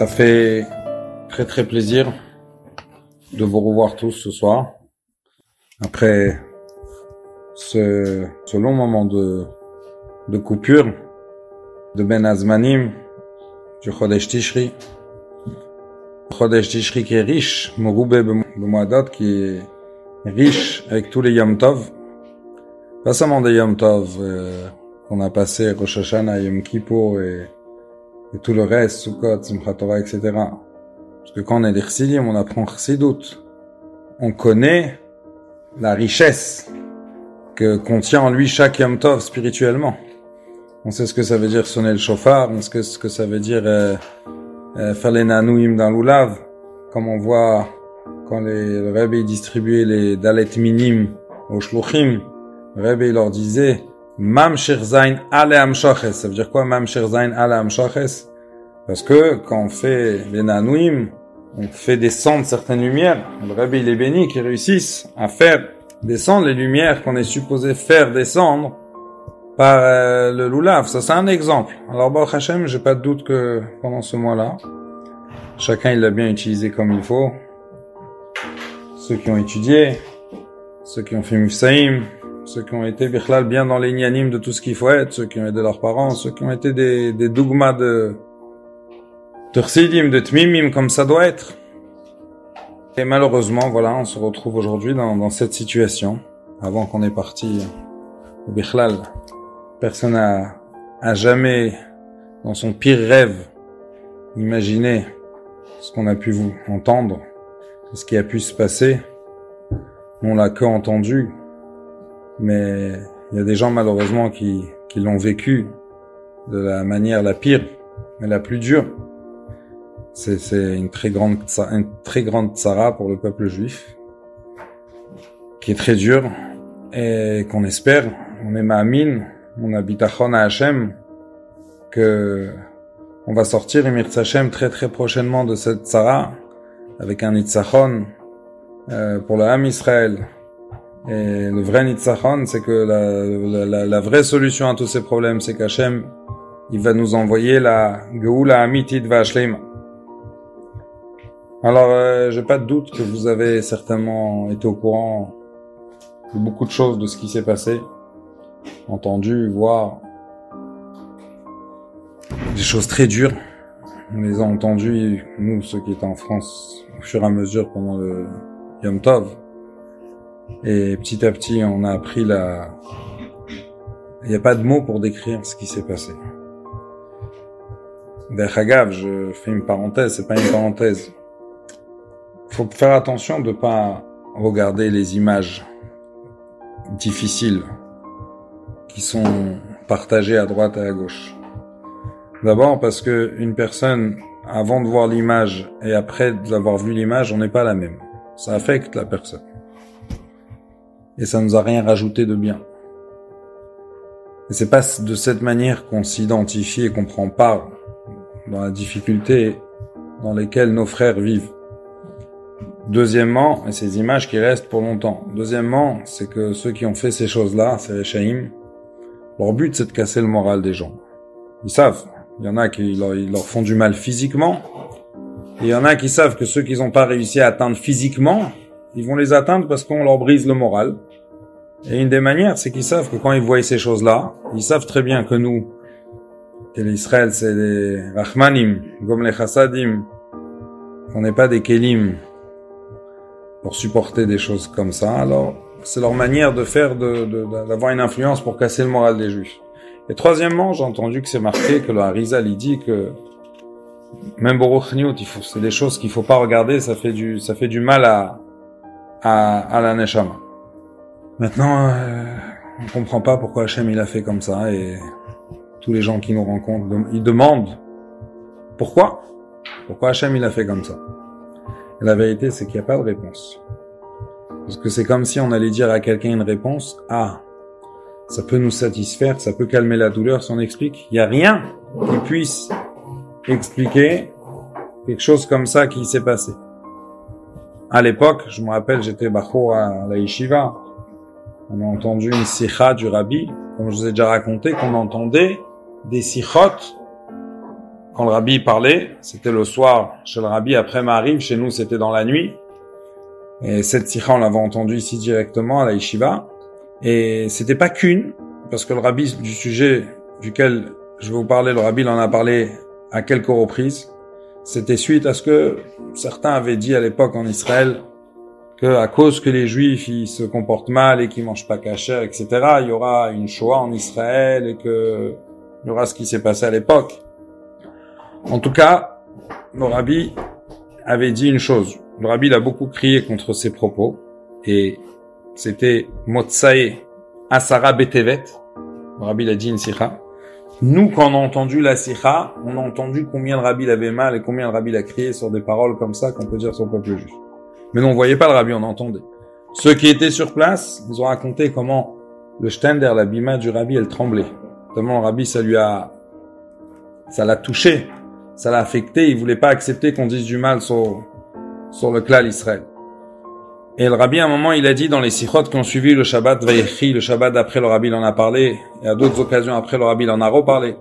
Ça fait très très plaisir de vous revoir tous ce soir. Après ce, ce long moment de, de coupure de Ben Azmanim du Chodesh Tishri. Chodesh Tishri qui est riche, Mogoube B'Moadot qui est riche avec tous les Yom Tov. Pas seulement des Yom Tov euh, qu'on a passé Rosh Hashanah, Yom Kippur et, et tout le reste, Sukkot, Simchat Torah, etc. Parce que quand on est des Chassidim, on apprend Chassidut. On connaît la richesse que contient en lui chaque Yom Tov spirituellement. On sait ce que ça veut dire sonner le chauffard, on sait ce que ça veut dire euh, euh, faire les nanouim dans l'oulav, comme on voit quand les, le Rebbe distribuait les dalet minim aux shluchim, le Rebbe leur disait Mam Shirzain Ale Amshoches. Ça veut dire quoi Mam Shirzain Ale Amshoches Parce que quand on fait les nanouim, on fait descendre certaines lumières. Le Rebbe il est béni qui réussissent à faire descendre les lumières qu'on est supposé faire descendre par euh, le loulav. Ça c'est un exemple. Alors Baruch Hashem, j'ai pas de doute que pendant ce mois-là, chacun il l'a bien utilisé comme il faut. Ceux qui ont étudié, ceux qui ont fait Mufsaïm, ceux qui ont été bichlal bien dans les de tout ce qu'il faut être, ceux qui ont aidé leurs parents, ceux qui ont été des, des dogmas de de de tmimim comme ça doit être. Et malheureusement, voilà, on se retrouve aujourd'hui dans, dans cette situation. Avant qu'on est parti au bichlal, personne n'a jamais, dans son pire rêve, imaginé ce qu'on a pu vous entendre, ce qui a pu se passer. On l'a que entendu, mais il y a des gens malheureusement qui, qui l'ont vécu de la manière la pire, mais la plus dure. C'est une très grande, une très grande tsara pour le peuple juif, qui est très dure et qu'on espère, on est ma'amin, on habite à Hachem, que on va sortir Emir Hashem très très prochainement de cette tsara avec un Nitzachon euh, pour le Ham Israël. Et le vrai Nitzachon, c'est que la, la, la, vraie solution à tous ces problèmes, c'est qu'Hachem, il va nous envoyer la Geoula Amitit Vashleima. Alors, euh, j'ai pas de doute que vous avez certainement été au courant de beaucoup de choses de ce qui s'est passé, entendu, voir des choses très dures. On les a entendues, nous, ceux qui étaient en France, au fur et à mesure pendant le Yom Tov. Et petit à petit, on a appris la... Il n'y a pas de mots pour décrire ce qui s'est passé. Berhagav, je fais une parenthèse, c'est pas une parenthèse faut faire attention de pas regarder les images difficiles qui sont partagées à droite et à gauche. D'abord parce que une personne, avant de voir l'image et après d'avoir vu l'image, on n'est pas la même. Ça affecte la personne. Et ça nous a rien rajouté de bien. Et c'est pas de cette manière qu'on s'identifie et qu'on prend part dans la difficulté dans lesquelles nos frères vivent. Deuxièmement, et ces images qui restent pour longtemps. Deuxièmement, c'est que ceux qui ont fait ces choses-là, ces Rechaim, leur but c'est de casser le moral des gens. Ils savent. Il y en a qui leur, leur font du mal physiquement. Et il y en a qui savent que ceux qu'ils n'ont pas réussi à atteindre physiquement, ils vont les atteindre parce qu'on leur brise le moral. Et une des manières, c'est qu'ils savent que quand ils voient ces choses-là, ils savent très bien que nous, que l'Israël, c'est des Rahmanim, comme les Chassadim, qu'on n'est pas des Kelim, pour supporter des choses comme ça. Alors, c'est leur manière de faire, d'avoir de, d'avoir une influence pour casser le moral des juifs. Et troisièmement, j'ai entendu que c'est marqué que le Harizal, il dit que même Baruch c'est des choses qu'il faut pas regarder, ça fait du, ça fait du mal à, à, à la Neshama. Maintenant, euh, on comprend pas pourquoi Hachem il a fait comme ça et tous les gens qui nous rencontrent, ils demandent pourquoi, pourquoi Hachem il a fait comme ça? La vérité, c'est qu'il n'y a pas de réponse. Parce que c'est comme si on allait dire à quelqu'un une réponse, ah, ça peut nous satisfaire, ça peut calmer la douleur si on explique. Il n'y a rien qui puisse expliquer quelque chose comme ça qui s'est passé. À l'époque, je me rappelle, j'étais bacho à la yeshiva. On a entendu une sikha du rabbi, comme je vous ai déjà raconté, qu'on entendait des sikhot quand le rabbi parlait, c'était le soir chez le rabbi, après Maariv, chez nous c'était dans la nuit. Et cette sikha, on l'avait entendu ici directement à la yeshiva. Et c'était pas qu'une, parce que le rabbi du sujet duquel je vais vous parler, le rabbi en a parlé à quelques reprises. C'était suite à ce que certains avaient dit à l'époque en Israël que à cause que les juifs ils se comportent mal et qu'ils mangent pas cachère, etc., il y aura une Shoah en Israël et que il y aura ce qui s'est passé à l'époque. En tout cas, le rabbi avait dit une chose. Le rabbi a beaucoup crié contre ses propos et c'était Motsae Asara Betevet. Le rabbi a dit une sikha. Nous, quand on a entendu la sikha, on a entendu combien le rabbi avait mal et combien le rabbi a crié sur des paroles comme ça qu'on peut dire sur le peuple juif. Mais non, on voyait pas le rabbi, on entendait. Ceux qui étaient sur place, ils ont raconté comment le stender, la bima du rabbi, elle tremblait. Tellement le rabbi, ça lui a, ça l'a touché, ça l'a affecté, il voulait pas accepter qu'on dise du mal sur, sur le clan Israël. Et le rabbi, à un moment, il a dit dans les sikhot qui ont suivi le Shabbat Vayechi, le Shabbat d'après le rabbi, il en a parlé, et à d'autres occasions après, le rabbi, il en a reparlé.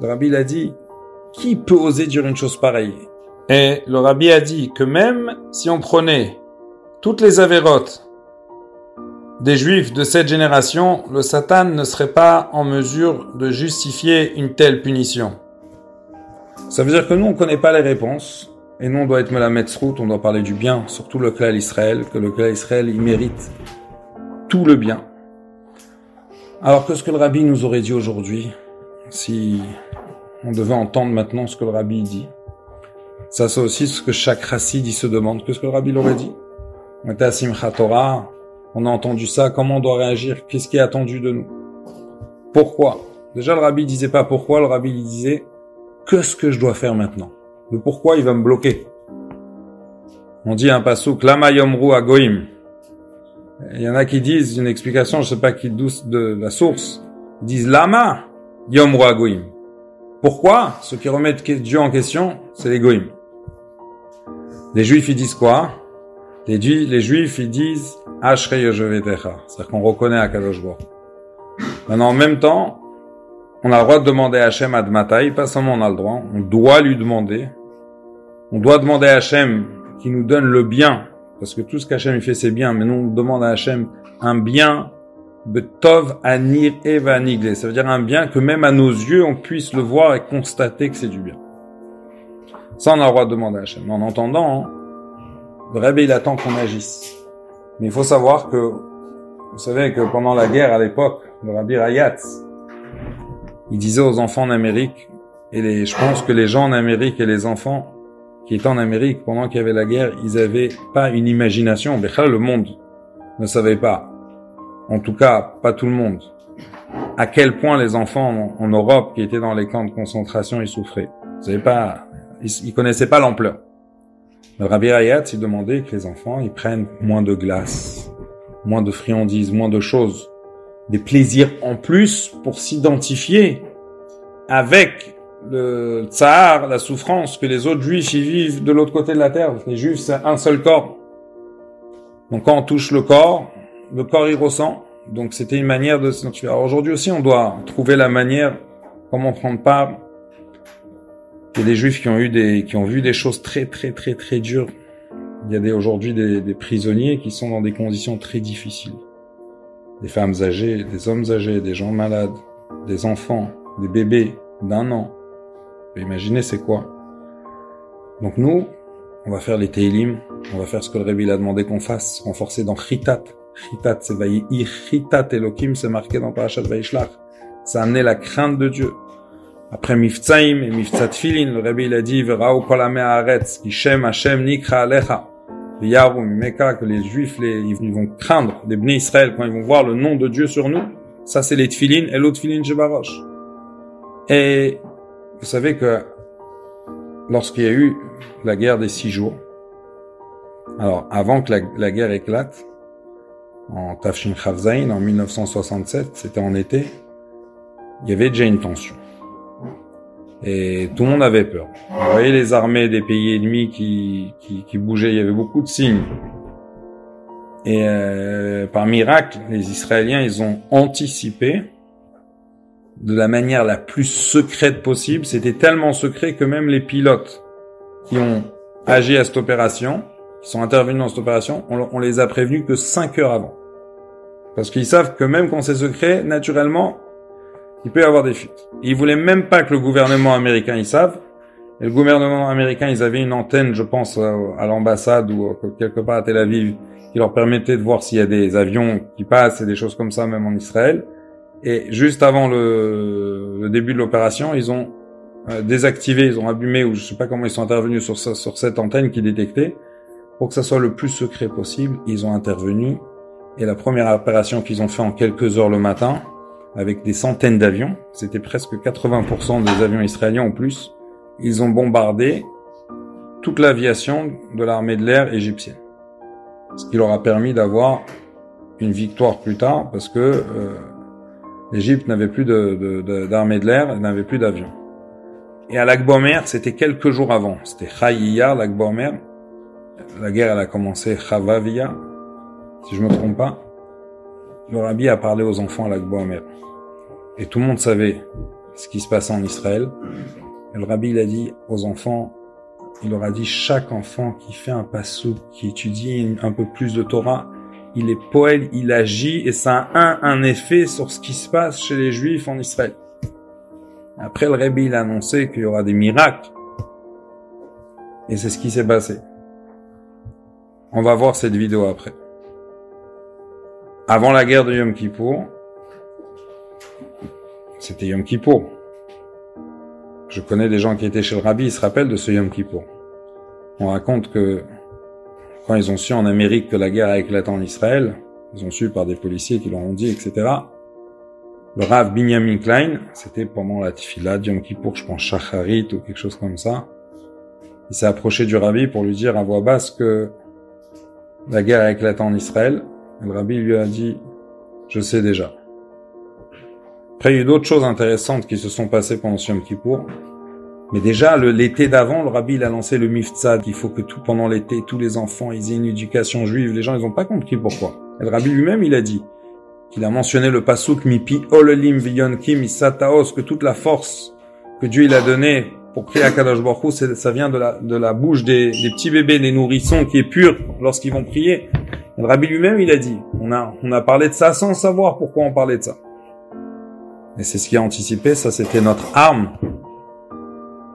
Le rabbi, il a dit, qui peut oser dire une chose pareille? Et le rabbi a dit que même si on prenait toutes les avérotes des juifs de cette génération, le Satan ne serait pas en mesure de justifier une telle punition. Ça veut dire que nous, on connaît pas les réponses, et nous, on doit être route, on doit parler du bien, surtout le clan Israël, que le clan Israël, il mérite tout le bien. Alors que ce que le rabbi nous aurait dit aujourd'hui, si on devait entendre maintenant ce que le rabbi dit, ça, c'est aussi ce que chaque chassid, il se demande. Qu'est-ce que le rabbi l'aurait dit On était à on a entendu ça, comment on doit réagir Qu'est-ce qui est attendu de nous? Pourquoi? Déjà, le rabbi disait pas pourquoi, le rabbi disait qu'est-ce que je dois faire maintenant? Le pourquoi, il va me bloquer. On dit un pasouk, lama yomru agoim. Il y en a qui disent une explication, je sais pas qui douce de la source. Ils disent lama yomru agoim. Pourquoi Ceux qui remettent Dieu en question, c'est les goïms? Les juifs, ils disent quoi? Les, juifs, ils disent Ashrei C'est-à-dire qu'on reconnaît Akadosh. Maintenant, en même temps, on a le droit de demander à Hachem Admatai, pas seulement on a le droit, on doit lui demander. On doit demander à Hachem qui nous donne le bien, parce que tout ce qu'Hachem fait c'est bien, mais nous on demande à Hachem un bien Betov Anir Evanigle. Ça veut dire un bien que même à nos yeux on puisse le voir et constater que c'est du bien. Ça, on a le droit de demander à Hachem. En entendant, hein, le Rebbe, il attend qu'on agisse. Mais il faut savoir que, vous savez que pendant la guerre à l'époque, le Rabbi Rayat, il disait aux enfants en Amérique, et les, je pense que les gens en Amérique et les enfants qui étaient en Amérique pendant qu'il y avait la guerre, ils avaient pas une imagination. Le monde ne savait pas. En tout cas, pas tout le monde. À quel point les enfants en, Europe qui étaient dans les camps de concentration, ils souffraient? Vous pas, ils, connaissaient pas l'ampleur. Le Rabbi Rayat, il demandait que les enfants, ils prennent moins de glace, moins de friandises, moins de choses, des plaisirs en plus pour s'identifier avec le tsar, la souffrance que les autres juifs y vivent de l'autre côté de la terre. Les juifs, c'est un seul corps. Donc quand on touche le corps, le corps y ressent. Donc c'était une manière de s'identifier. Alors aujourd'hui aussi, on doit trouver la manière comment prendre part il y a des juifs qui ont eu des, qui ont vu des choses très, très, très, très dures. Il y a aujourd'hui des, prisonniers qui sont dans des conditions très difficiles. Des femmes âgées, des hommes âgés, des gens malades, des enfants, des bébés d'un an. Imaginez c'est quoi? Donc nous, on va faire les Teilim, on va faire ce que le Rebbe a demandé qu'on fasse, renforcer dans Chitat. Chitat, c'est Chitat Elohim, c'est marqué dans Parashat Vaishlach. Ça a amené la crainte de Dieu. Après Mifzaim et Mifzat Filin, le Rabbi il a dit Verao kol haaretz, Shem Hashem nikra alecha. Meka, que les Juifs, les, ils vont craindre, les Bnei Israël, quand ils vont voir le nom de Dieu sur nous, ça c'est les Tfilin et l'autre Tfilin Jebarosh. Et vous savez que lorsqu'il y a eu la guerre des six jours, alors avant que la, la guerre éclate, en Tafshin Chavzain, en 1967, c'était en été, il y avait déjà une tension et tout le monde avait peur. Vous voyez les armées des pays ennemis qui, qui, qui bougeaient, il y avait beaucoup de signes. Et euh, par miracle, les Israéliens, ils ont anticipé de la manière la plus secrète possible. C'était tellement secret que même les pilotes qui ont agi à cette opération, qui sont intervenus dans cette opération, on, les a prévenus que 5 heures avant. Parce qu'ils savent que même quand c'est secret, naturellement, il peut y avoir des fuites. ils voulaient même pas que le gouvernement américain y savent. Et le gouvernement américain, ils avaient une antenne, je pense, à l'ambassade ou quelque part à Tel Aviv, qui leur permettait de voir s'il y a des avions qui passent et des choses comme ça, même en Israël. Et juste avant le, le début de l'opération, ils ont euh, désactivé, ils ont abîmé, ou je sais pas comment ils sont intervenus sur, sur cette antenne qui détectait, pour que ça soit le plus secret possible. Ils ont intervenu. Et la première opération qu'ils ont fait en quelques heures le matin, avec des centaines d'avions, c'était presque 80% des avions israéliens en plus, ils ont bombardé toute l'aviation de l'armée de l'air égyptienne. Ce qui leur a permis d'avoir une victoire plus tard, parce que euh, l'Égypte n'avait plus d'armée de, l'air, n'avait plus d'avions. Et à l'Akbomer, c'était quelques jours avant. C'était Chayiya, l'Akbomer. La guerre, elle a commencé Chavavia, si je me trompe pas. Le rabbi a parlé aux enfants à l'Akbomer. Et tout le monde savait ce qui se passait en Israël. Et le rabbi, il a dit aux enfants, il leur a dit, chaque enfant qui fait un passou, qui étudie un peu plus de Torah, il est poète, il agit, et ça a un, un effet sur ce qui se passe chez les Juifs en Israël. Après, le Rabbi, il a annoncé qu'il y aura des miracles. Et c'est ce qui s'est passé. On va voir cette vidéo après. Avant la guerre de Yom Kippour, c'était Yom Kippour. Je connais des gens qui étaient chez le Rabbi, ils se rappellent de ce Yom Kippour. On raconte que quand ils ont su en Amérique que la guerre a éclaté en Israël, ils ont su par des policiers qui leur ont dit, etc. Le Rav Binyamin Klein, c'était pendant la Tfila Yom Kippour, je pense Shacharit ou quelque chose comme ça. Il s'est approché du Rabbi pour lui dire à voix basse que la guerre a éclaté en Israël. le Rabbi lui a dit, je sais déjà. Après, il y a eu d'autres choses intéressantes qui se sont passées pendant Yom Kippour. Mais déjà, l'été d'avant, le rabbi, il a lancé le miftzad, qu'il faut que tout, pendant l'été, tous les enfants, ils aient une éducation juive. Les gens, ils n'ont pas compris pourquoi. Le rabbi lui-même, il a dit, qu'il a mentionné le pasuk mipi ololim viyonkim isataos, que toute la force que Dieu, il a donnée pour prier à Kadosh Baruch ça vient de la, de la bouche des, des petits bébés, des nourrissons, qui est pure lorsqu'ils vont prier. Le rabbi lui-même, il a dit, on a, on a parlé de ça sans savoir pourquoi on parlait de ça. Et c'est ce qui a anticipé, ça c'était notre arme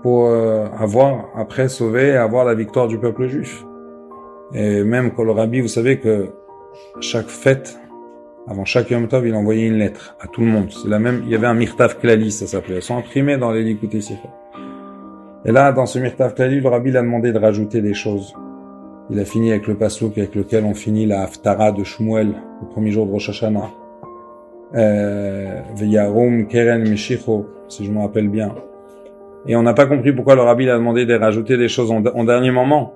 pour euh, avoir, après, sauvé et avoir la victoire du peuple juif. Et même quand le rabbi, vous savez que chaque fête, avant chaque Yom Tov, il envoyait une lettre à tout le monde. C'est la même, il y avait un Mirtav Klali, ça s'appelait. Elles sont imprimées dans les Likuté Et là, dans ce Mirtav Klali, le rabbi l'a demandé de rajouter des choses. Il a fini avec le pasouk avec lequel on finit la Haftara de Shmuel, le premier jour de Rosh Hashanah euh, Keren Mishicho, si je me rappelle bien. Et on n'a pas compris pourquoi le rabbi a demandé de rajouter des choses en, dernier moment.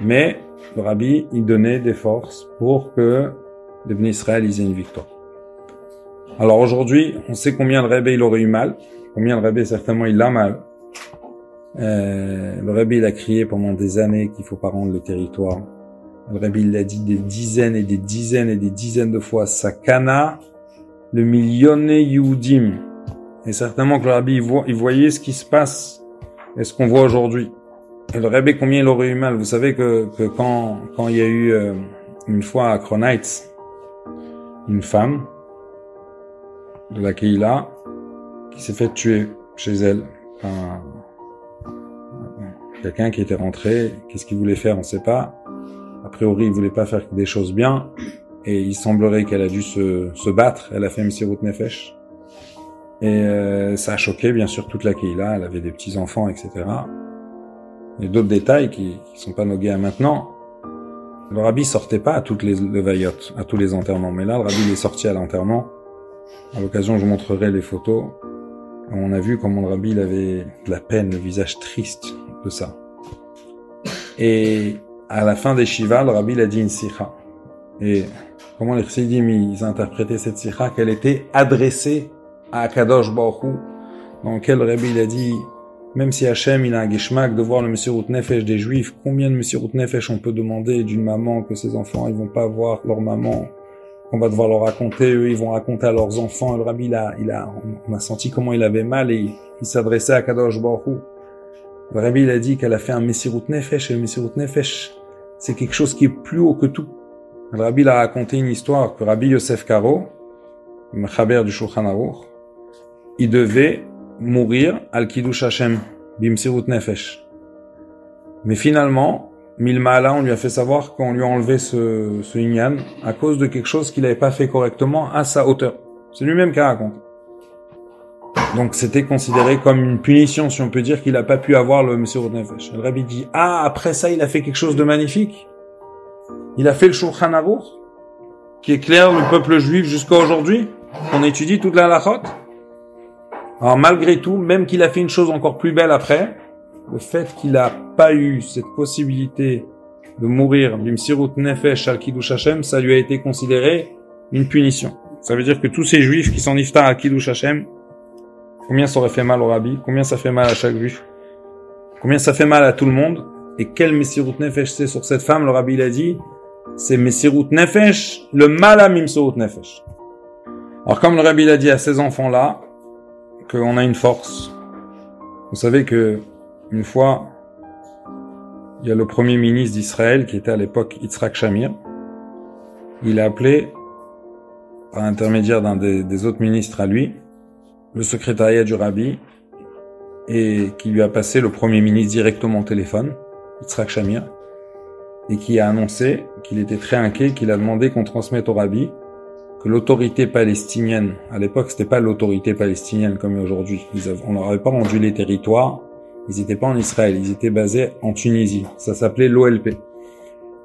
Mais le rabbi, il donnait des forces pour que les Bnei Israël une victoire. Alors aujourd'hui, on sait combien le rabbi il aurait eu mal, combien le rabbi certainement il a mal. Euh, le rabbi il a crié pendant des années qu'il faut pas rendre le territoire. Le rabbi il l'a dit des dizaines et des dizaines et des dizaines de fois. Sakana le millionné Yehudim. Et certainement que le rabbi, il, voyait ce qui se passe et ce qu'on voit aujourd'hui. Et le rabbi, combien il aurait eu mal. Vous savez que, que quand, quand il y a eu euh, une fois à Kronites, une femme de la Keila qui s'est fait tuer chez elle. Quelqu'un qui était rentré, qu'est-ce qu'il voulait faire, on ne sait pas. A priori, il voulait pas faire des choses bien et il semblerait qu'elle a dû se, se battre. Elle a fait Messirut Nefesh. Et euh, ça a choqué bien sûr toute la Keila. Elle avait des petits enfants, etc. Et d'autres détails qui, qui sont pas nogués à maintenant. Le rabbi sortait pas à toutes les à tous les enterrements. Mais là, le rabbi est sorti à l'enterrement. À l'occasion, je montrerai les photos. On a vu comment le rabbi il avait de la peine, le visage triste de ça. Et à la fin des Shiva, le rabbi il a dit une sikha. Et comment les chassidim ils interprétaient cette sikha qu'elle était adressée à Akadosh Baruch dans lequel Rabbi il a dit même si Hachem il a un geshmak de voir le Messirut Nefesh des Juifs, combien de Messirut Nefesh on peut demander d'une maman que ses enfants ils vont pas voir leur maman qu'on va devoir leur raconter, eux, ils vont raconter à leurs enfants. Le rabbi, il a, il a, on a senti comment il avait mal et il, s'adressait à Kadosh Baruch Le rabbi, il a dit qu'elle a fait un Messirut Nefesh et le Messirut Nefesh, c'est quelque chose qui est plus haut que tout. Le rabbi, il a raconté une histoire que Rabbi Yosef Karo, Mechaber du Shulchan Aruch, il devait mourir al Kiddush Hashem, Bimsirut Nefesh. Mais finalement, Milmala, on lui a fait savoir qu'on lui a enlevé ce, ce Inyan à cause de quelque chose qu'il n'avait pas fait correctement à sa hauteur. C'est lui-même qui raconte. Donc c'était considéré comme une punition, si on peut dire, qu'il n'a pas pu avoir le Monsieur Nefesh. Le Rabbi dit, ah, après ça, il a fait quelque chose de magnifique. Il a fait le Shulchan Aruch, qui éclaire le peuple juif jusqu'à aujourd'hui. On étudie toute la lachot. Alors malgré tout, même qu'il a fait une chose encore plus belle après, le fait qu'il n'a pas eu cette possibilité de mourir bimsirut nefesh al kiddush Hashem, ça lui a été considéré une punition. Ça veut dire que tous ces juifs qui sont niftar à kiddush Hashem, combien ça aurait fait mal au rabbi, combien ça fait mal à chaque juif, combien ça fait mal à tout le monde, et quel messirut nefesh c'est sur cette femme, le rabbi il a dit, c'est messirut nefesh, le mal à mimsirut nefesh. Alors comme le rabbi l'a dit à ces enfants-là, qu'on a une force, vous savez que une fois, il y a le premier ministre d'Israël qui était à l'époque Yitzhak Shamir. Il a appelé, par l'intermédiaire d'un des, autres ministres à lui, le secrétariat du rabbi et qui lui a passé le premier ministre directement au téléphone, Yitzhak Shamir, et qui a annoncé qu'il était très inquiet, qu'il a demandé qu'on transmette au rabbi que l'autorité palestinienne, à l'époque c'était pas l'autorité palestinienne comme aujourd'hui, on leur avait pas rendu les territoires, ils n'étaient pas en Israël, ils étaient basés en Tunisie. Ça s'appelait l'OLP.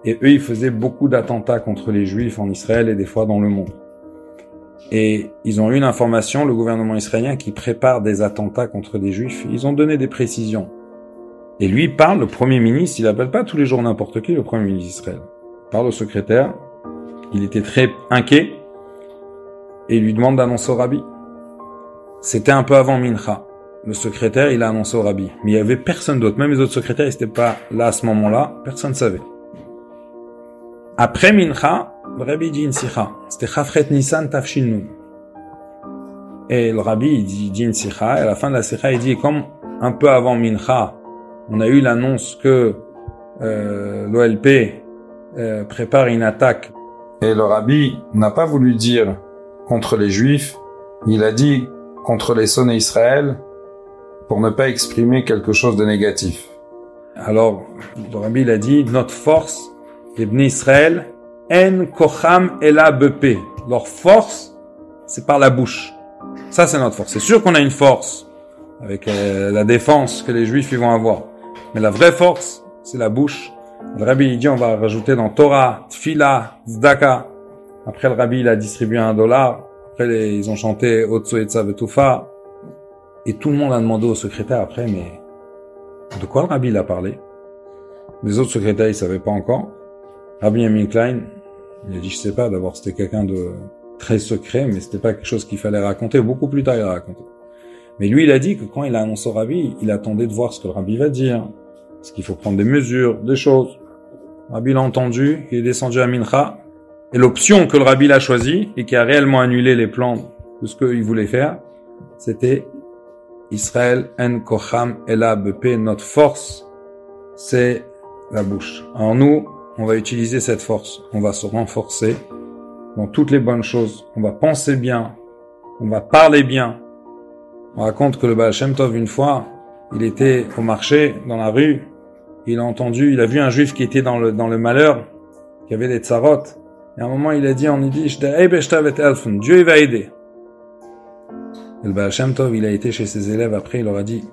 Et eux, ils faisaient beaucoup d'attentats contre les Juifs en Israël et des fois dans le monde. Et ils ont eu une information, le gouvernement israélien, qui prépare des attentats contre des Juifs. Ils ont donné des précisions. Et lui parle, le Premier ministre, il appelle pas tous les jours n'importe qui, le Premier ministre d'Israël. Parle au secrétaire. Il était très inquiet. Et il lui demande d'annoncer au rabbi. C'était un peu avant Mincha le secrétaire, il a annoncé au rabbi. Mais il y avait personne d'autre. Même les autres secrétaires, ils n'étaient pas là à ce moment-là. Personne ne savait. Après Mincha, le rabbi dit une sikha. C'était Chafret Nissan Tafshin Et le rabbi, dit, une sikha. Et à la fin de la sikha, il dit, comme un peu avant Mincha, on a eu l'annonce que euh, l'OLP euh, prépare une attaque. Et le rabbi n'a pas voulu dire contre les juifs. Il a dit contre les sonnets Israël pour ne pas exprimer quelque chose de négatif. Alors, le Rabbi il a dit, notre force, les Israël, en kocham ela bepe. Leur force, c'est par la bouche. Ça, c'est notre force. C'est sûr qu'on a une force avec euh, la défense que les Juifs ils vont avoir. Mais la vraie force, c'est la bouche. Le Rabbi il dit, on va rajouter dans Torah, Tfila, Zdaka. Après, le Rabbi il a distribué un dollar. Après, ils ont chanté Otso et Vetufa. Et tout le monde a demandé au secrétaire après, mais de quoi le rabbi a parlé? Les autres secrétaires, ils savaient pas encore. Rabbi Yamin Klein, il a dit, je sais pas, d'abord c'était quelqu'un de très secret, mais c'était pas quelque chose qu'il fallait raconter. Beaucoup plus tard, il a raconté. Mais lui, il a dit que quand il a annoncé au rabbi, il attendait de voir ce que le rabbi va dire. Est-ce qu'il faut prendre des mesures, des choses. Le rabbi l'a entendu, il est descendu à Mincha. Et l'option que le rabbi a choisie, et qui a réellement annulé les plans de ce qu'il voulait faire, c'était Israël en kocham ela bepe, notre force, c'est la bouche. Alors nous, on va utiliser cette force, on va se renforcer dans toutes les bonnes choses, on va penser bien, on va parler bien. On raconte que le Baal Shem Tov, une fois, il était au marché, dans la rue, il a entendu, il a vu un juif qui était dans le, dans le malheur, qui avait des tsarot, et à un moment il a dit en yiddish, Dieu va aider. Et le Baal Shem Tov, il a été chez ses élèves. Après, il leur a dit,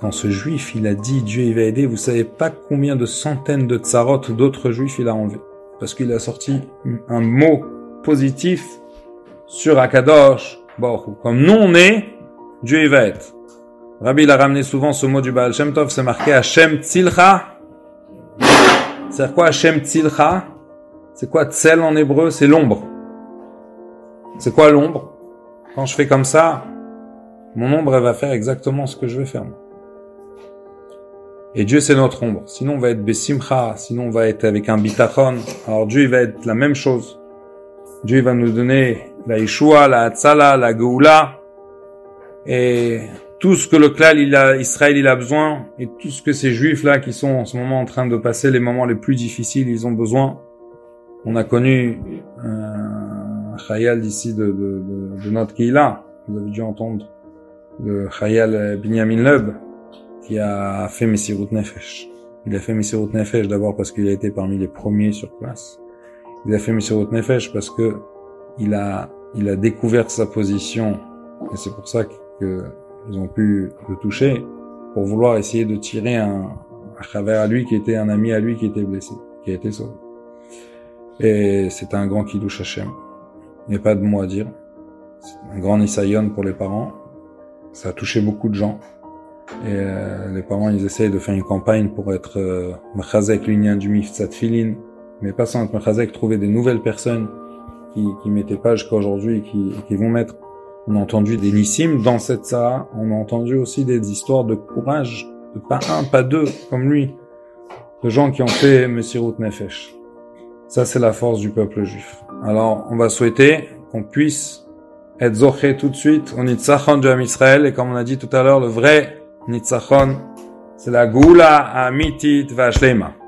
quand ce juif, il a dit Dieu il va aider, vous savez pas combien de centaines de tsarot d'autres juifs il a enlevé. Parce qu'il a sorti un mot positif sur Akadosh Bon, Comme nous on est, Dieu il va être. Rabbi il a ramené souvent ce mot du Baal Shem Tov, c'est marqué Hashem Tzilcha. C'est quoi Hashem Tzilcha? C'est quoi Tzel en hébreu? C'est l'ombre. C'est quoi l'ombre? Quand je fais comme ça, mon ombre, elle va faire exactement ce que je vais faire. Et Dieu, c'est notre ombre. Sinon, on va être besimcha, sinon on va être avec un bitachon. Alors Dieu, il va être la même chose. Dieu va nous donner la Yeshua, la Hatzala, la Geoula, et tout ce que le clan il a, Israël il a besoin, et tout ce que ces juifs là qui sont en ce moment en train de passer les moments les plus difficiles, ils ont besoin. On a connu un khayal d'ici de, de, de, de notre Kila, vous avez dû entendre, le khayal Binyamin Leb, qui a fait Messirut Nefesh. Il a fait Messirut Nefesh d'abord parce qu'il a été parmi les premiers sur place. Il a fait Messirut Nefesh parce que il a, il a découvert sa position, et c'est pour ça qu'ils ont pu le toucher, pour vouloir essayer de tirer un, à travers à lui qui était un ami à lui qui était blessé, qui a été sauvé. Et c'est un grand Kiddush Hashem. Il n'y a pas de mot à dire. C'est un grand Nisayon pour les parents. Ça a touché beaucoup de gens. Et euh, les parents, ils essayent de faire une campagne pour être euh, Machazek, l'union du Miftzat Filin, mais pas sans être Machazek, trouver des nouvelles personnes qui, qui mettaient pas jusqu'à aujourd'hui et qui, qui vont mettre. On a entendu des Nissim dans cette Sarah, on a entendu aussi des histoires de courage, de pas un, pas deux, comme lui, de gens qui ont fait Messirut Nefesh. Ça, c'est la force du peuple juif. Alors, on va souhaiter qu'on puisse être zoché tout de suite au Nitzachon Jam Israël, et comme on a dit tout à l'heure, le vrai Nitzachon, c'est la Goula Amitit Vashlema.